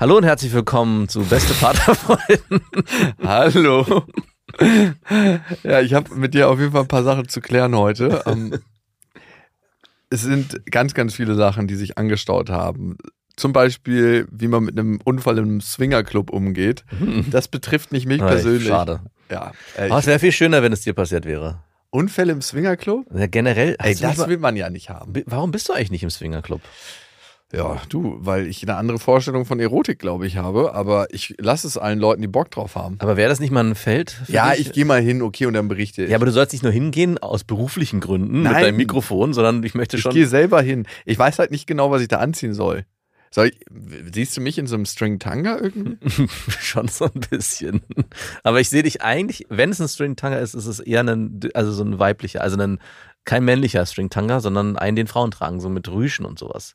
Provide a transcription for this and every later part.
Hallo und herzlich willkommen zu Beste Vaterfreuden. Hallo. Ja, ich habe mit dir auf jeden Fall ein paar Sachen zu klären heute. Ähm, es sind ganz, ganz viele Sachen, die sich angestaut haben. Zum Beispiel, wie man mit einem Unfall im Swingerclub umgeht. Das betrifft nicht mich persönlich. schade. Ja. Äh, Aber es wäre viel schöner, wenn es dir passiert wäre. Unfälle im Swingerclub? Ja, generell. Ey, das will man ja nicht haben. warum bist du eigentlich nicht im Swingerclub? Ja, du, weil ich eine andere Vorstellung von Erotik, glaube ich, habe. Aber ich lasse es allen Leuten, die Bock drauf haben. Aber wäre das nicht mal ein Feld? Ja, dich? ich gehe mal hin, okay, und dann berichte ich. Ja, aber du sollst nicht nur hingehen aus beruflichen Gründen mit Nein. deinem Mikrofon, sondern ich möchte ich schon. gehe selber hin. Ich weiß halt nicht genau, was ich da anziehen soll. Soll ich, siehst du mich in so einem String Tanga irgendwie? schon so ein bisschen. Aber ich sehe dich eigentlich, wenn es ein String Tanga ist, ist es eher ein, also so ein weiblicher, also ein, kein männlicher String Tanga, sondern einen, den Frauen tragen, so mit Rüschen und sowas.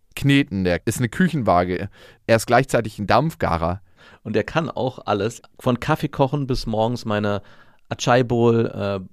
kneten, der ist eine Küchenwaage. Er ist gleichzeitig ein Dampfgarer. Und er kann auch alles, von Kaffee kochen bis morgens meine Achai Bowl, äh,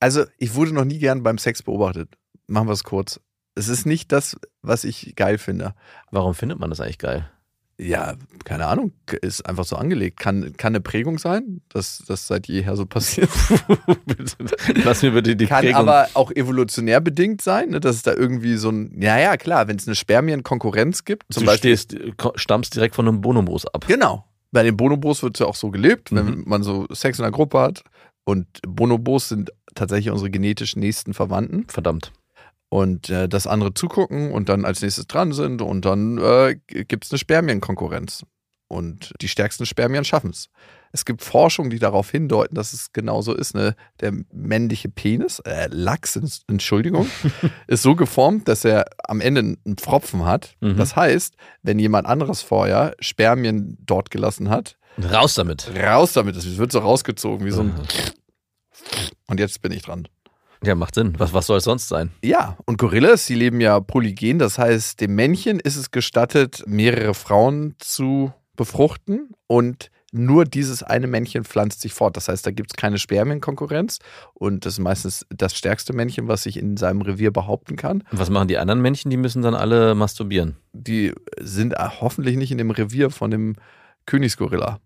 Also ich wurde noch nie gern beim Sex beobachtet. Machen wir es kurz. Es ist nicht das, was ich geil finde. Warum findet man das eigentlich geil? Ja, keine Ahnung, ist einfach so angelegt. Kann, kann eine Prägung sein, dass das seit jeher so passiert. Lass mir bitte die kann Prägung. aber auch evolutionär bedingt sein, ne, dass es da irgendwie so ein, ja, ja, klar, wenn es eine Spermienkonkurrenz gibt, zum du Beispiel. stehst, stammst direkt von einem Bonobos ab. Genau. Bei den Bonobos wird es ja auch so gelebt, wenn Mhm. man so Sex in einer Gruppe hat. Und Bonobos sind tatsächlich unsere genetisch nächsten Verwandten. Verdammt. Und äh, dass andere zugucken und dann als nächstes dran sind und dann äh, gibt es eine Spermienkonkurrenz. Und die stärksten Spermien schaffen es. Es gibt Forschung, die darauf hindeuten, dass es genauso ist. Ne? Der männliche Penis, äh, Lachs, Entschuldigung, ist so geformt, dass er am Ende einen Pfropfen hat. Mhm. Das heißt, wenn jemand anderes vorher Spermien dort gelassen hat, Raus damit. raus damit. Es wird so rausgezogen wie so ein. Und jetzt bin ich dran. Ja, macht Sinn. Was, was soll es sonst sein? Ja, und Gorillas, die leben ja polygen. Das heißt, dem Männchen ist es gestattet, mehrere Frauen zu befruchten und nur dieses eine Männchen pflanzt sich fort. Das heißt, da gibt es keine Spermienkonkurrenz und das ist meistens das stärkste Männchen, was sich in seinem Revier behaupten kann. Und was machen die anderen Männchen? Die müssen dann alle masturbieren. Die sind hoffentlich nicht in dem Revier von dem Königsgorilla.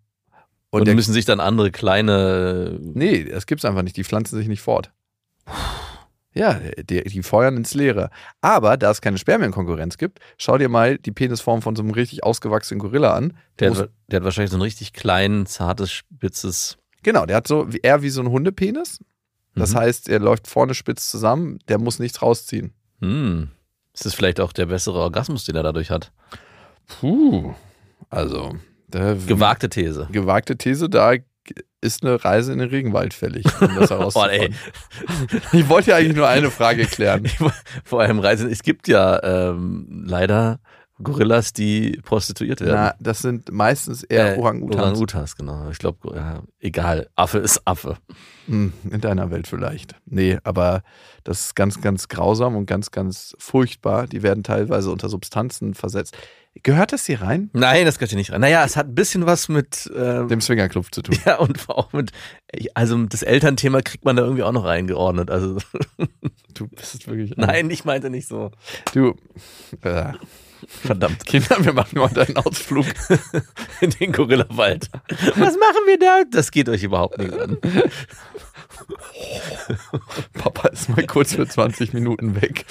Und, der, müssen sich dann andere kleine. nee, das gibt's einfach nicht. Die pflanzen sich nicht fort. Ja, die, die feuern ins Leere. Aber da es keine Spermienkonkurrenz gibt, schau dir mal die Penisform von so einem richtig ausgewachsenen Gorilla an. Der Muss- hat, der hat wahrscheinlich so ein richtig klein, zartes, spitzes. genau, der hat so eher wie so ein Hundepenis. Das Mhm. heißt, er läuft vorne spitz zusammen, der muss nichts rausziehen. Hm. Ist das vielleicht auch der bessere Orgasmus, den er dadurch hat? Puh. Also, da, Gewagte These. gewagte These, da ist eine Reise in den Regenwald fällig, um das herauszufinden. ich wollte ja eigentlich nur eine Frage klären. Vor allem Reisen. Es gibt ja ähm, leider Gorillas, die prostituiert werden. Na, das sind meistens eher Äh, Orang-Utans. Orang-Utans, genau. Ich glaube, ja, egal. Affe ist Affe. Hm, in deiner Welt vielleicht. Nee, aber das ist ganz, ganz grausam und ganz, ganz furchtbar. Die werden teilweise unter Substanzen versetzt. Gehört das hier rein? Nein, das gehört hier nicht rein. Naja, es hat ein bisschen was mit. ähm, Dem Swingerclub zu tun. ja, und auch mit. Also das Elternthema kriegt man da irgendwie auch noch reingeordnet. Also, Du bist wirklich. nein, ich meinte nicht so. Du. Äh, Verdammt. Kinder, wir machen heute einen Ausflug. In den Gorillawald. Was machen wir da? Das geht euch überhaupt nicht an. Papa ist mal kurz für 20 Minuten weg.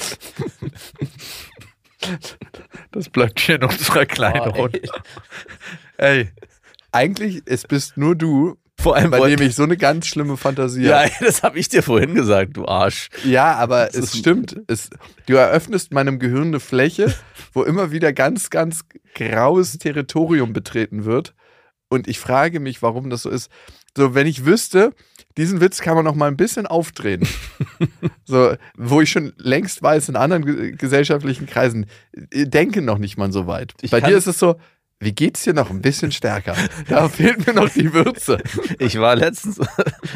Das bleibt hier in unserer kleinen Runde. Ey, eigentlich, es bist nur du, Vor allem bei dem ich so eine ganz schlimme Fantasie Ja, habe. das habe ich dir vorhin gesagt, du Arsch. Ja, aber es ist- stimmt. Es, du eröffnest meinem Gehirn eine Fläche, wo immer wieder ganz, ganz graues Territorium betreten wird. Und ich frage mich, warum das so ist. So, wenn ich wüsste, diesen Witz kann man noch mal ein bisschen aufdrehen. so, wo ich schon längst weiß, in anderen ge- gesellschaftlichen Kreisen äh, denken noch nicht mal so weit. Ich Bei dir ist es so, wie geht's dir noch ein bisschen stärker? Da fehlt mir noch die Würze. Ich war letztens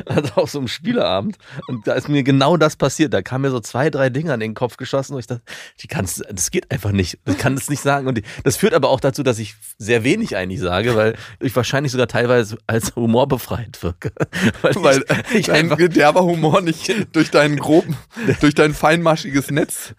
also auf so einem Spieleabend und da ist mir genau das passiert. Da kamen mir so zwei, drei Dinge an den Kopf geschossen und ich dachte, die kannst, das geht einfach nicht. Ich kann das nicht sagen. Und die- das führt aber auch dazu, dass ich sehr wenig eigentlich sage, weil ich wahrscheinlich sogar teilweise als humorbefreit wirke. Weil, Weil ich, ich dein einfach, derber Humor nicht durch deinen groben, durch dein feinmaschiges Netz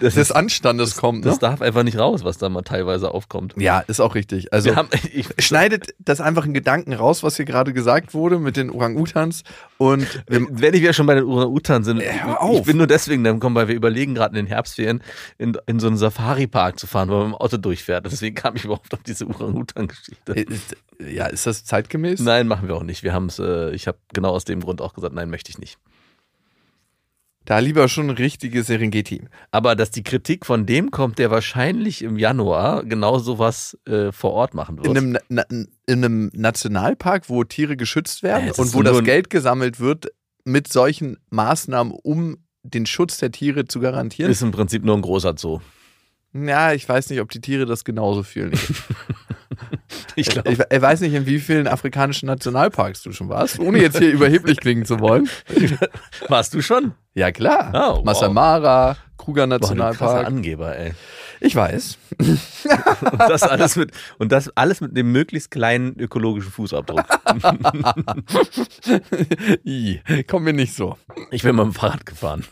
das, des Anstandes kommt. Ne? das darf einfach nicht raus, was da mal teilweise aufkommt. Ja, ist auch richtig. Also haben, ich, schneidet das einfach in Gedanken raus, was hier gerade gesagt wurde mit den Orang-Utans. Und Wenn ich wieder schon bei den Orang-Utan sind, ich bin nur deswegen dann gekommen, weil wir überlegen gerade in den Herbstferien in, in so einen Safari-Park zu fahren, wo man mit dem Auto durchfährt. Deswegen kam ich überhaupt auf diese Orang-Utan-Geschichte. ist, ja, ist das zeitgemäß? Nein, machen wir auch nicht. Wir haben es, äh, ich habe genau aus dem Grund auch gesagt, nein, möchte ich nicht. Da lieber schon ein richtiges Serengeti. Aber dass die Kritik von dem kommt, der wahrscheinlich im Januar genau sowas äh, vor Ort machen wird. In einem, Na- in einem Nationalpark, wo Tiere geschützt werden Äh, es und wo das Geld gesammelt wird mit solchen Maßnahmen, um den Schutz der Tiere zu garantieren. ist im Prinzip nur ein großer Zoo. Ja, ich weiß nicht, ob die Tiere das genauso fühlen. Ich glaube, Ich, ich weiß nicht, in wie vielen afrikanischen Nationalparks du schon warst, ohne jetzt hier überheblich klingen zu wollen. warst du schon? Ja, klar. Oh, wow. Masai Mara, Kruger Boah, du Nationalpark. Angeber, ey. Ich weiß. Und das alles mit, und das alles mit dem möglichst kleinen ökologischen Fußabdruck. I, komm mir nicht so. Ich bin mal mit dem Fahrrad gefahren.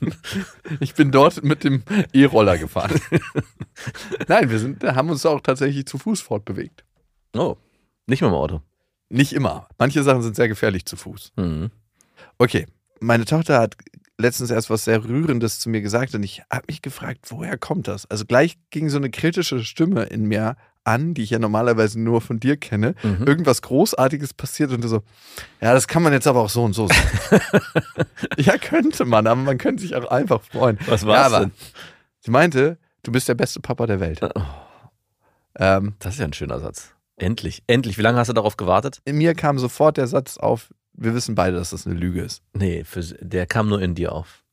Ich bin dort mit dem E-Roller gefahren. Nein, wir sind, haben uns auch tatsächlich zu Fuß fortbewegt. Oh, nicht mit dem Auto. Nicht immer. Manche Sachen sind sehr gefährlich zu Fuß. Mhm. Okay, meine Tochter hat letztens erst was sehr Rührendes zu mir gesagt und ich habe mich gefragt, woher kommt das? Also gleich ging so eine kritische Stimme in mir an, die ich ja normalerweise nur von dir kenne. Mhm. Irgendwas Großartiges passiert und du so, ja, das kann man jetzt aber auch so und so sagen. ja, könnte man, aber man könnte sich auch einfach freuen. Was ja, war's aber denn? Sie meinte, du bist der beste Papa der Welt. Oh. Ähm, Das ist ja ein schöner Satz. Endlich, endlich. Wie lange hast du darauf gewartet? in mir kam sofort der Satz auf, wir wissen beide, dass das eine Lüge ist. Nee, für, der kam nur in dir auf.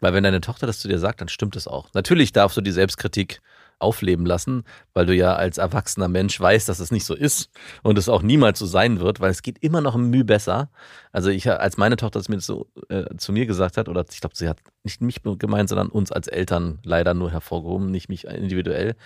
Weil wenn deine Tochter das zu dir sagt, dann stimmt es auch. Natürlich darfst du die Selbstkritik aufleben lassen, weil du ja als erwachsener Mensch weißt, dass es nicht so ist und es auch niemals so sein wird, weil es geht immer noch ein Mühe besser. Also ich, als meine Tochter es mir so äh, zu mir gesagt hat, oder ich glaube, sie hat nicht mich gemeint, sondern uns als Eltern leider nur hervorgehoben, nicht mich individuell.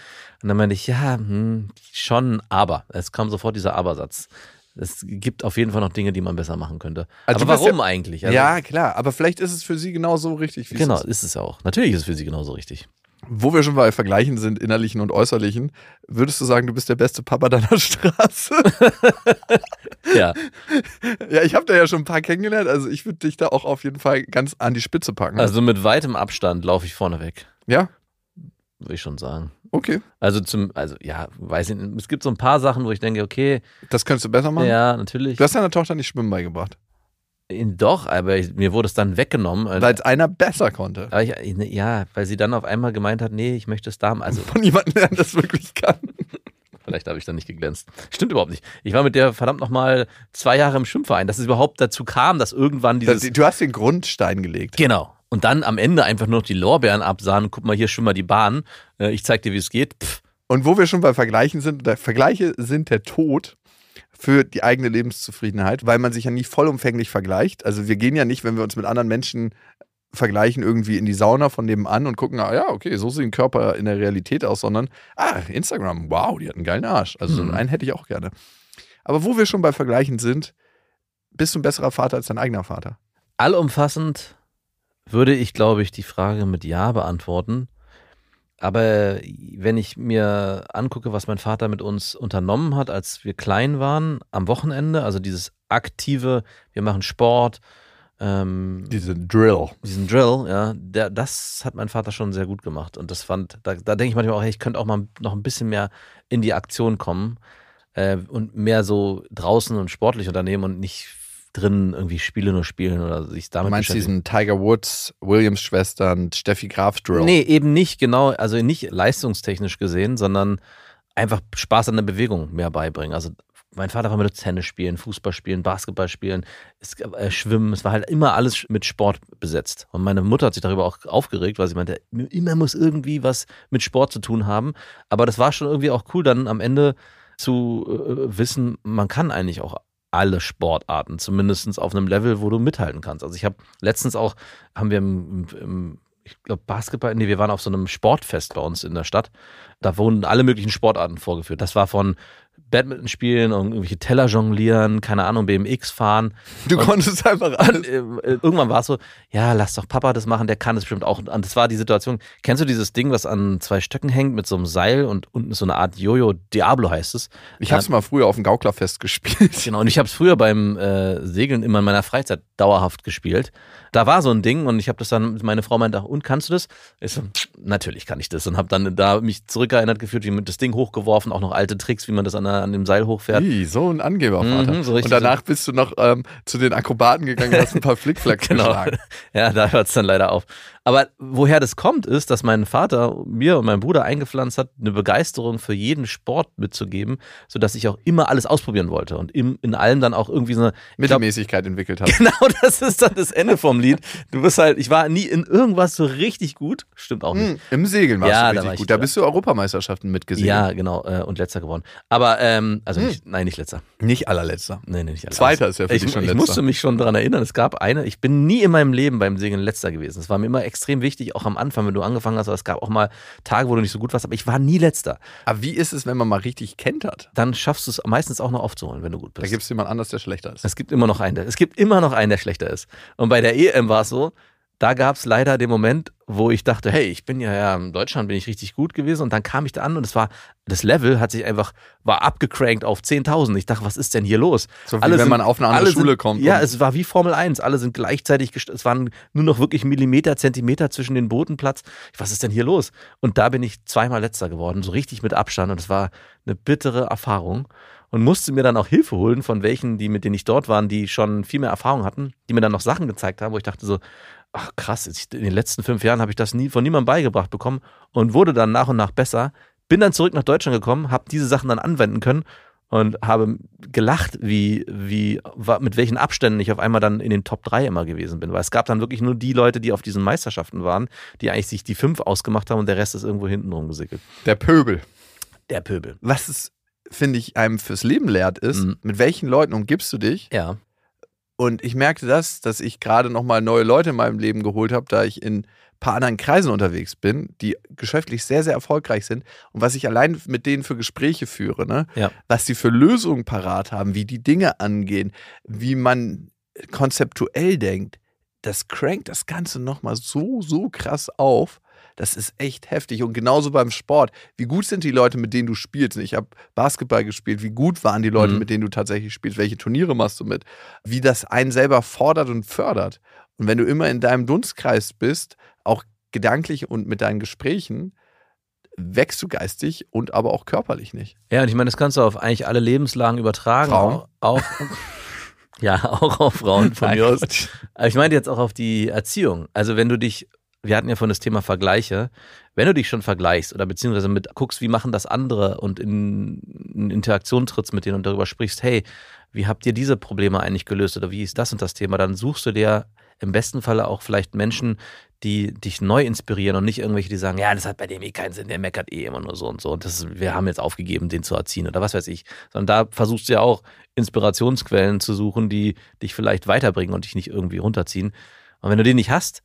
Und dann meinte ich, ja, hm, schon, aber. Es kam sofort dieser Aber-Satz. Es gibt auf jeden Fall noch Dinge, die man besser machen könnte. Also aber warum eigentlich? Also, ja, klar, aber vielleicht ist es für sie genauso richtig, wie Genau, es ist. ist es ja auch. Natürlich ist es für sie genauso richtig. Wo wir schon bei Vergleichen sind, innerlichen und äußerlichen, würdest du sagen, du bist der beste Papa deiner Straße? Ja, ja, ich habe da ja schon ein paar kennengelernt, also ich würde dich da auch auf jeden Fall ganz an die Spitze packen. also mit weitem Abstand laufe ich vorne weg, ja, würde ich schon sagen. okay. Also zum, also ja, weiß ich nicht. Es gibt so ein paar Sachen, wo ich denke, okay, Das könntest du besser machen. ja, natürlich. Du hast deiner Tochter nicht Schwimmen beigebracht, Doch, aber ich, mir wurde es dann weggenommen. weil es einer besser konnte. Ich, ja, weil sie dann auf einmal gemeint hat, nee, ich möchte es Damen. Also Von jemandem, der das wirklich kann. vielleicht habe ich dann nicht geglänzt. Stimmt überhaupt nicht. Ich war mit der verdammt nochmal zwei Jahre im Schwimmverein, dass es überhaupt dazu kam, dass irgendwann dieses. Du hast den Grundstein gelegt. genau. Und dann am Ende einfach nur noch die Lorbeeren absahen. Guck mal, hier schwimm mal die Bahn. Äh, Ich zeig dir, wie es geht. Pff, Und wo wir schon bei Vergleichen sind, Vergleiche sind der Tod für die eigene Lebenszufriedenheit, weil man sich ja nie vollumfänglich vergleicht. Also wir gehen ja nicht, wenn wir uns mit anderen Menschen vergleichen, irgendwie in die Sauna von nebenan und gucken, ah ja, okay, so sieht ein Körper in der Realität aus, sondern, ah, Instagram, wow, die hat einen geilen Arsch. Also so Mhm. einen hätte ich auch gerne. Aber wo wir schon bei Vergleichen sind, bist du ein besserer Vater als dein eigener Vater? allumfassend würde ich, glaube ich, die Frage mit Ja beantworten. Aber wenn ich mir angucke, was mein Vater mit uns unternommen hat, als wir klein waren, am Wochenende, also dieses aktive, wir machen Sport, ähm, Diese Drill. diesen Drill, ja, der, das hat mein Vater schon sehr gut gemacht. Und das fand, da, da denke ich manchmal auch, hey, ich könnte auch mal noch ein bisschen mehr in die Aktion kommen äh, und mehr so draußen und sportlich unternehmen und nicht drin irgendwie Spiele nur spielen oder sich Du damit meinst beschäftigen. diesen Tiger Woods, Williams Schwestern, Steffi Graf Drill? Nee, eben nicht, genau, also nicht leistungstechnisch gesehen, sondern einfach Spaß an der Bewegung mehr beibringen. Also mein Vater war mit Tennis spielen, Fußball spielen, Basketball spielen, es, äh, Schwimmen, es war halt immer alles mit Sport besetzt. Und meine Mutter hat sich darüber auch aufgeregt, weil sie meinte, immer muss irgendwie was mit Sport zu tun haben. Aber das war schon irgendwie auch cool, dann am Ende zu äh, wissen, man kann eigentlich auch alle Sportarten, zumindest auf einem Level, wo du mithalten kannst. Also ich habe letztens auch, haben wir im, im, ich glaube, Basketball, nee, wir waren auf so einem Sportfest bei uns in der Stadt. Da wurden alle möglichen Sportarten vorgeführt. Das war von Badminton spielen und irgendwelche Teller jonglieren, keine Ahnung, BMX fahren. Du konntest einfach Und, alles. äh, äh, irgendwann war es so, ja, lass doch Papa das machen, der kann das bestimmt auch. Und das war die Situation. Kennst du dieses Ding, was an zwei Stöcken hängt mit so einem Seil und unten so eine Art Jojo, Diablo heißt es. Ich habe es mal früher auf dem Gauklerfest gespielt. Genau, und ich habe es früher beim äh, Segeln immer in meiner Freizeit dauerhaft gespielt. Da war so ein Ding und ich habe das dann, meine Frau meinte, und kannst du das? Ich so, natürlich kann ich das und habe dann da mich zurückerinnert gefühlt, wie mit das Ding hochgeworfen, auch noch alte Tricks, wie man das an, der, an dem Seil hochfährt. Wie, so ein Angebervater. Mhm, so und danach bist du noch ähm, zu den Akrobaten gegangen und hast ein paar Flickflacks Genau. geschlagen. Ja, da hört es dann leider auf. Aber woher das kommt, ist, dass mein Vater mir und mein Bruder eingepflanzt hat, eine Begeisterung für jeden Sport mitzugeben, sodass ich auch immer alles ausprobieren wollte und im, in allem dann auch irgendwie so eine ich glaub, Mittelmäßigkeit entwickelt hast. Genau, das ist dann das Ende vom Lied. Du bist halt, ich war nie in irgendwas so richtig gut. Stimmt auch nicht. Hm, Im Segeln warst Ja, du da richtig war ich- gut. Da bist du Europameisterschaften mitgesegelt. Ja, genau, äh, und letzter geworden. Aber, ähm, also nicht, nein, nicht letzter. Nicht allerletzter. Nee, nee, nicht alles. Zweiter ist ja für ich, dich schon Ich letzter. musste mich schon daran erinnern, es gab eine, ich bin nie in meinem Leben beim Segeln letzter gewesen. Es war mir immer extrem wichtig, auch am Anfang, wenn du angefangen hast, aber es gab auch mal Tage, wo du nicht so gut warst, aber ich war nie letzter. Aber wie ist es, wenn man mal richtig kentert? Dann schaffst du es meistens auch noch aufzuholen, wenn du gut Da bist. gibt es jemand anders, der schlechter ist. Es gibt immer noch einen, der, es gibt immer noch einen, der schlechter ist. Und bei der EM war es so, da gab es leider den Moment, wo ich dachte, hey, ich bin ja, ja in Deutschland bin ich richtig gut gewesen und dann kam ich da an und es war, das Level hat sich einfach, war abgecrankt auf 10.000. Ich dachte, was ist denn hier los? So wie wenn man auf eine andere alle Schule sind, kommt Ja, es war wie Formel 1. Alle sind gleichzeitig, es waren nur noch wirklich Millimeter, Zentimeter zwischen den Bootenplatz. Was ist denn hier los? Und da bin ich zweimal letzter geworden, so richtig mit Abstand und es war eine bittere Erfahrung und musste mir dann auch Hilfe holen von welchen, die mit denen ich dort waren, die schon viel mehr Erfahrung hatten, die mir dann noch Sachen gezeigt haben, wo ich dachte so, ach krass, in den letzten fünf Jahren habe ich das nie von niemandem beigebracht bekommen und wurde dann nach und nach besser. Bin dann zurück nach Deutschland gekommen, habe diese Sachen dann anwenden können und habe gelacht, wie, wie, mit welchen Abständen ich auf einmal dann in den Top 3 immer gewesen bin. Weil es gab dann wirklich nur die Leute, die auf diesen Meisterschaften waren, die eigentlich sich die fünf ausgemacht haben und der Rest ist irgendwo hinten rumgesickelt. Der Pöbel. Der Pöbel. Was es, finde ich, einem fürs Leben lehrt, ist, Mhm. mit welchen Leuten umgibst du dich? Ja. Und ich merkte das, dass ich gerade nochmal neue Leute in meinem Leben geholt habe, da ich in ein paar anderen Kreisen unterwegs bin, die geschäftlich sehr, sehr erfolgreich sind. Und was ich allein mit denen für Gespräche führe, ne? Ja. was die für Lösungen parat haben, wie die Dinge angehen, wie man konzeptuell denkt, das crankt das Ganze nochmal so, so krass auf, Das ist echt heftig. Und genauso beim Sport. Wie gut sind die Leute, mit denen du spielst? Ich habe Basketball gespielt. Wie gut waren die Leute, Mhm. mit denen du tatsächlich spielst? Welche Turniere machst du mit? Wie das einen selber fordert und fördert. Und wenn du immer in deinem Dunstkreis bist, auch gedanklich und mit deinen Gesprächen, wächst du geistig und aber auch körperlich nicht. Ja, und ich meine, das kannst du auf eigentlich alle Lebenslagen übertragen. Frauen? Auch, ja, auch auf Frauen von mir aus. Aber ich meine jetzt auch auf die Erziehung. Also wenn du dich, wir hatten ja von das Thema Vergleiche, wenn du dich schon vergleichst oder beziehungsweise mit guckst, wie machen das andere und in, in Interaktion trittst mit denen und darüber sprichst, hey, wie habt ihr diese Probleme eigentlich gelöst oder wie ist das und das Thema, dann suchst du dir im besten Falle auch vielleicht Menschen, die dich neu inspirieren und nicht irgendwelche, die sagen, ja, das hat bei dem eh keinen Sinn, der meckert eh immer nur so und so und das ist, wir haben jetzt aufgegeben, den zu erziehen oder was weiß ich. Sondern da versuchst du ja auch Inspirationsquellen zu suchen, die dich vielleicht weiterbringen und dich nicht irgendwie runterziehen. Und wenn du den nicht hast,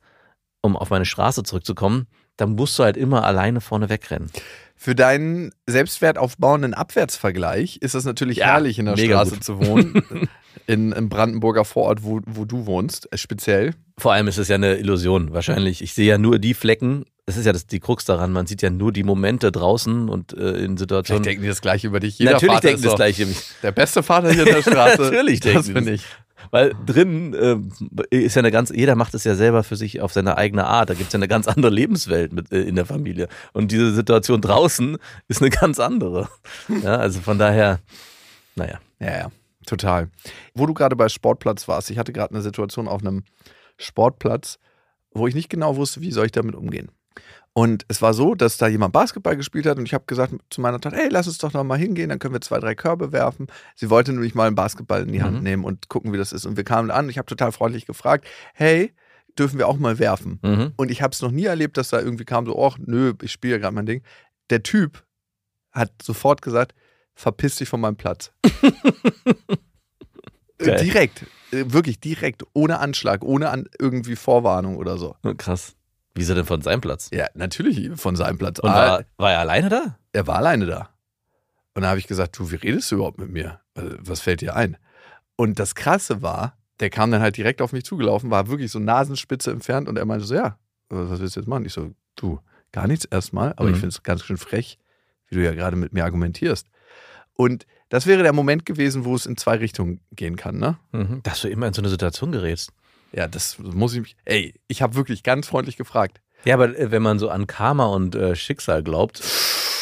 um auf meine Straße zurückzukommen, dann musst du halt immer alleine vorne wegrennen. Für deinen selbstwertaufbauenden Abwärtsvergleich ist es natürlich Ja, herrlich, in der Straße gut. zu wohnen. In, Im Brandenburger Vorort, wo, wo du wohnst, äh, speziell. Vor allem ist es ja eine Illusion, wahrscheinlich. Ich sehe ja nur die Flecken, das ist ja das, die Krux daran, man sieht ja nur die Momente draußen und äh, in Vielleicht Situationen. denken die das gleiche über dich. Jeder Natürlich Vater denken ist das gleiche. Der beste Vater hier in der Straße. Natürlich denken das bin das. ich. Weil drin äh, ist ja eine ganz, jeder macht es ja selber für sich auf seine eigene Art. Da gibt es ja eine ganz andere Lebenswelt mit, äh, in der Familie. Und diese Situation draußen ist eine ganz andere. Ja, also von daher, naja. Ja, ja, total. Wo du gerade bei Sportplatz warst, ich hatte gerade eine Situation auf einem Sportplatz, wo ich nicht genau wusste, wie soll ich damit umgehen. Und es war so, dass da jemand Basketball gespielt hat und ich habe gesagt zu meiner Tochter, hey, lass uns doch noch mal hingehen, dann können wir zwei, drei Körbe werfen. Sie wollte nämlich mal einen Basketball in die Hand Mhm. nehmen und gucken, wie das ist. Und wir kamen an ich habe total freundlich gefragt, hey, dürfen wir auch mal werfen? Mhm. Und ich habe es noch nie erlebt, dass da irgendwie kam so, ach nö, ich spiele ja gerade mein Ding. Der Typ hat sofort gesagt, verpiss dich von meinem Platz. Äh, direkt, äh, wirklich direkt, ohne Anschlag, ohne an irgendwie Vorwarnung oder so. Krass. Wie ist er denn von seinem Platz? Ja, natürlich von seinem Platz. Und Ah, war, war er alleine da? er war alleine da. Und da habe ich gesagt, du, wie redest du überhaupt mit mir? Äh, Was fällt dir ein? Und das Krasse war, der kam dann halt direkt auf mich zugelaufen, war wirklich so Nasenspitze entfernt und er meinte so, ja, was willst du jetzt machen? Ich so, du, gar nichts erstmal, aber Mhm. ich finde es ganz schön frech, wie du ja gerade mit mir argumentierst. Und das wäre der Moment gewesen, wo es in zwei Richtungen gehen kann, ne? Mhm. Dass du immer in so eine Situation gerätst. Ja, das muss ich mich. Ey, ich habe wirklich ganz freundlich gefragt. Ja, aber äh, wenn man so an Karma und äh, Schicksal glaubt,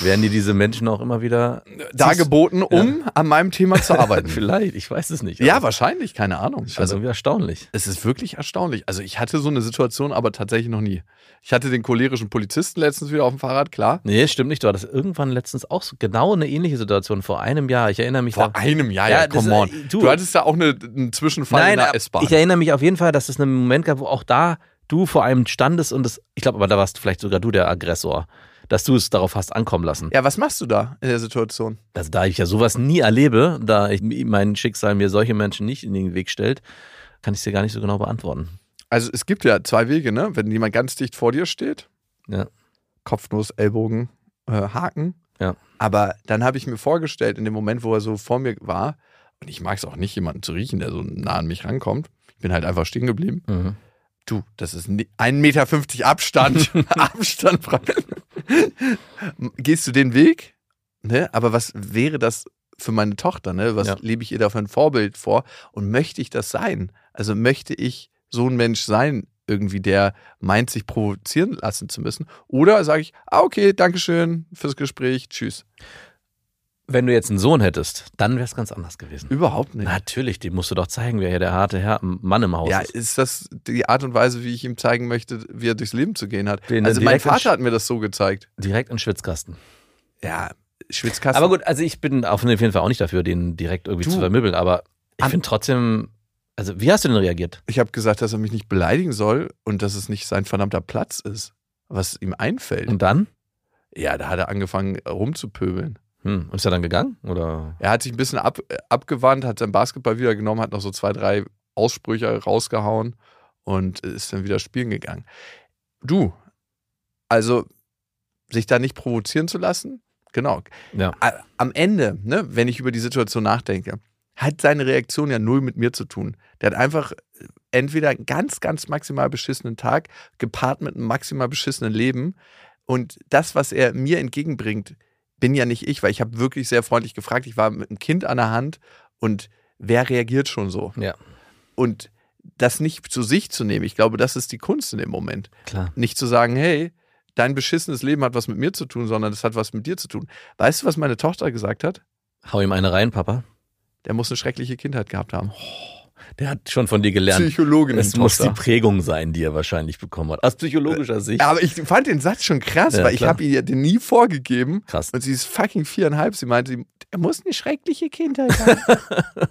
werden dir diese Menschen auch immer wieder Dargeboten, um an meinem Thema zu arbeiten. Vielleicht, ich weiß es nicht. ja, wahrscheinlich, keine Ahnung. ist Also, irgendwie erstaunlich. es ist wirklich erstaunlich. Also, ich hatte so eine Situation aber tatsächlich noch nie. Ich hatte den cholerischen Polizisten letztens wieder auf dem Fahrrad, klar. Nee, stimmt nicht. Du hattest irgendwann letztens auch so genau eine ähnliche Situation vor einem Jahr. Ich erinnere mich Vor da. einem Jahr, Ja, ja, das, come on. äh, Du, du- hattest da auch eine, einen Zwischenfall in Nein, der aber S-Bahn. ich erinnere mich auf jeden Fall, dass es einen Moment gab, wo auch da du vor einem standest und es, ich glaube, aber da warst vielleicht sogar du der Aggressor, dass du es darauf hast ankommen lassen. Ja, was machst du da in der Situation? Also da ich ja sowas nie erlebe, da ich, mein Schicksal mir solche Menschen nicht in den Weg stellt, kann ich es dir gar nicht so genau beantworten. Also, es gibt ja zwei Wege, ne? Wenn jemand ganz dicht vor dir steht, Ja. Kopfnuss, Ellbogen, äh, Haken. Ja. Aber dann habe ich mir vorgestellt, in dem Moment, wo er so vor mir war, und ich mag es auch nicht, jemanden zu riechen, der so nah an mich rankommt. Ich bin halt einfach stehen geblieben. Mhm. Du, das ist 1,50 Meter Abstand. Abstand. Gehst du den Weg? Ne? Aber was wäre das für meine Tochter? Ne? Was Ja. lebe ich ihr da für ein Vorbild vor? Und möchte ich das sein? Also möchte ich so ein Mensch sein, irgendwie, der meint, sich provozieren lassen zu müssen? Oder sage ich, ah, okay, Dankeschön fürs Gespräch, tschüss. Wenn du jetzt einen Sohn hättest, dann wäre es ganz anders gewesen. Überhaupt nicht. Natürlich, dem musst du doch zeigen, wer hier der harte Herr, Mann im Haus Ja, ist. ist das die Art und Weise, wie ich ihm zeigen möchte, wie er durchs Leben zu gehen hat? Den also mein Vater hat mir das so gezeigt. Direkt in Schwitzkasten. Ja, Schwitzkasten. Aber gut, also ich bin auf jeden Fall auch nicht dafür, den direkt irgendwie Du. zu vermöbeln, aber ich finde trotzdem, also wie hast du denn reagiert? Ich habe gesagt, dass er mich nicht beleidigen soll und dass es nicht sein verdammter Platz ist, was ihm einfällt. Und dann? ja, da hat er angefangen rumzupöbeln. Hm, und ist er dann gegangen? Oder? Er hat sich ein bisschen ab, äh, abgewandt, hat sein Basketball wieder genommen, hat noch so zwei, drei Aussprüche rausgehauen und ist dann wieder spielen gegangen. Du, also sich da nicht provozieren zu lassen, genau. Ja. Am Ende, ne, wenn ich über die Situation nachdenke, hat seine Reaktion ja null mit mir zu tun. Der hat einfach entweder einen ganz, ganz maximal beschissenen Tag gepaart mit einem maximal beschissenen Leben. Und das, was er mir entgegenbringt, bin ja nicht ich, weil ich habe wirklich sehr freundlich gefragt. Ich war mit einem Kind an der Hand und wer reagiert schon so? Ja, Und das nicht zu sich zu nehmen, ich glaube, das ist die Kunst in dem Moment. klar. Nicht zu sagen, hey, dein beschissenes Leben hat was mit mir zu tun, sondern es hat was mit dir zu tun. Weißt du, was meine Tochter gesagt hat? Hau ihm eine rein, Papa. Der muss eine schreckliche Kindheit gehabt haben. Der hat schon von dir gelernt. Psychologin. Es muss die Prägung sein, die er wahrscheinlich bekommen hat. Aus psychologischer Sicht. Aber ich fand den Satz schon krass, Ja, weil ich habe ihr den nie vorgegeben. Krass. Und sie ist fucking viereinhalb. Sie meinte, er muss eine schreckliche Kindheit haben.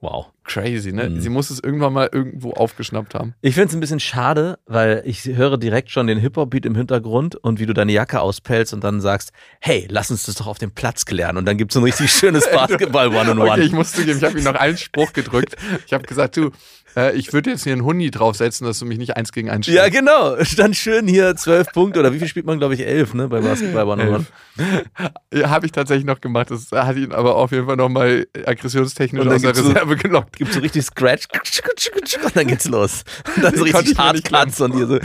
Wow. Crazy, ne? Mhm. Sie muss es irgendwann mal irgendwo aufgeschnappt haben. Ich finde es ein bisschen schade, weil ich höre direkt schon den Hip-Hop-Beat im Hintergrund und wie du deine Jacke auspellst und dann sagst, hey, lass uns das doch auf dem Platz klären. Und dann gibt es ein richtig schönes Basketball-One-on-One. Okay, ich muss zugeben, ich habe ihm noch einen Spruch gedrückt. Ich habe gesagt, du, äh, ich würde jetzt hier einen Huni draufsetzen, dass du mich nicht eins gegen eins ja, stellst. genau. Stand schön hier zwölf Punkte oder wie viel spielt man, glaube ich, elf, ne, bei Basketball One-on-One. Ja, habe ich tatsächlich noch gemacht. Das hat ihn aber auf jeden Fall nochmal aggressionstechnisch dann aus der so- Reserve gelockt. Gibt so richtig Scratch und dann geht's los. Und dann so Den richtig nicht Hardcuts und hier so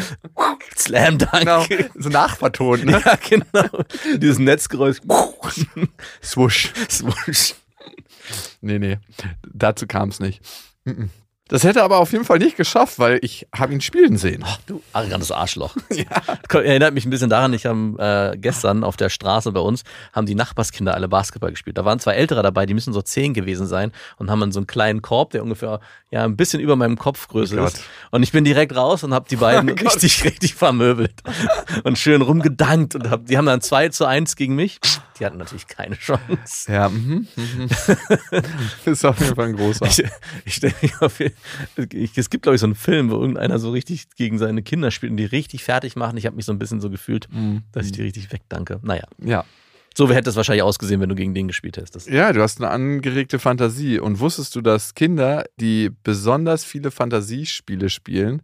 Slam Dunk. Genau, so nachvertont, ne? Ja, genau. Dieses Netzgeräusch. Swoosh. Swoosh. Nee, nee, dazu kam es nicht. Das hätte er aber auf jeden Fall nicht geschafft, weil ich habe ihn spielen sehen. Ach, du arrogantes Arschloch. Ja. Erinnert mich ein bisschen daran, ich habe äh, gestern auf der Straße bei uns, haben die Nachbarskinder alle Basketball gespielt. Da waren zwei Ältere dabei, die müssen so zehn gewesen sein und haben dann so einen kleinen Korb, der ungefähr ja ein bisschen über meinem Kopfgröße Oh ist. Und ich bin direkt raus und habe die beiden Oh richtig, richtig vermöbelt und schön rumgedankt und hab, die haben dann 2 zu 1 gegen mich. Die hatten natürlich keine Chance. Ja, mhm, mhm. ist auf jeden Fall ein großer. Ich, ich stelle mich auf ich, Es gibt, glaube ich, so einen Film, wo irgendeiner so richtig gegen seine Kinder spielt und die richtig fertig machen. Ich habe mich so ein bisschen so gefühlt, Mhm. dass ich die richtig wegdanke. Naja, Ja. so hätte es wahrscheinlich ausgesehen, wenn du gegen den gespielt hättest. ja, du hast eine angeregte Fantasie. Und wusstest du, dass Kinder, die besonders viele Fantasiespiele spielen,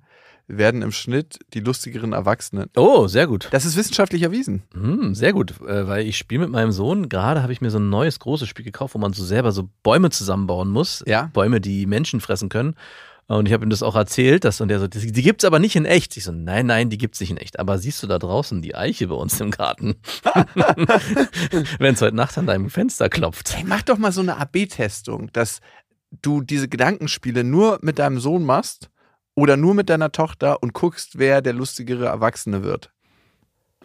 werden im Schnitt die lustigeren Erwachsenen? Oh, sehr gut. Das ist wissenschaftlich erwiesen. Hm, sehr gut, äh, weil ich spiele mit meinem Sohn. Gerade habe ich mir so ein neues großes Spiel gekauft, wo man so selber so Bäume zusammenbauen muss. Ja. Bäume, die Menschen fressen können. Und ich habe ihm das auch erzählt, dass, und der so, die, die gibt's aber nicht in echt. Ich so, nein, nein, die gibt's nicht in echt. Aber siehst du da draußen die Eiche bei uns im Garten? Wenn es heute Nacht an deinem Fenster klopft. Hey, mach doch mal so eine AB-Testung, dass du diese Gedankenspiele nur mit deinem Sohn machst oder nur mit deiner Tochter und guckst, wer der lustigere Erwachsene wird.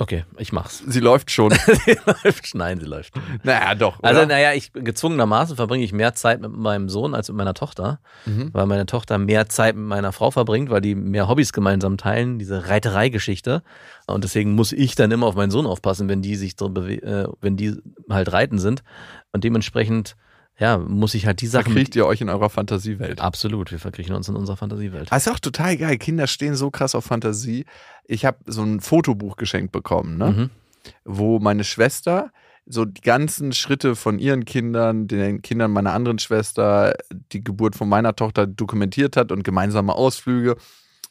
Okay, ich mach's. Sie läuft schon. sie läuft. Nein, sie läuft. naja, doch. Also, oder? naja, ich gezwungenermaßen verbringe ich mehr Zeit mit meinem Sohn als mit meiner Tochter, Mhm. weil meine Tochter mehr Zeit mit meiner Frau verbringt, weil die mehr Hobbys gemeinsam teilen, diese Reiterei-Geschichte. Und deswegen muss ich dann immer auf meinen Sohn aufpassen, wenn die sich so äh, wenn die halt reiten sind. Und dementsprechend, ja, muss ich halt die Sachen. Verkriegt ihr euch in eurer Fantasiewelt. Absolut, wir verkriechen uns in unserer Fantasiewelt. Das ist auch total geil. Kinder stehen so krass auf Fantasie. Ich habe so ein Fotobuch geschenkt bekommen, ne? Mhm. wo meine Schwester so die ganzen Schritte von ihren Kindern, den Kindern meiner anderen Schwester, die Geburt von meiner Tochter dokumentiert hat und gemeinsame Ausflüge.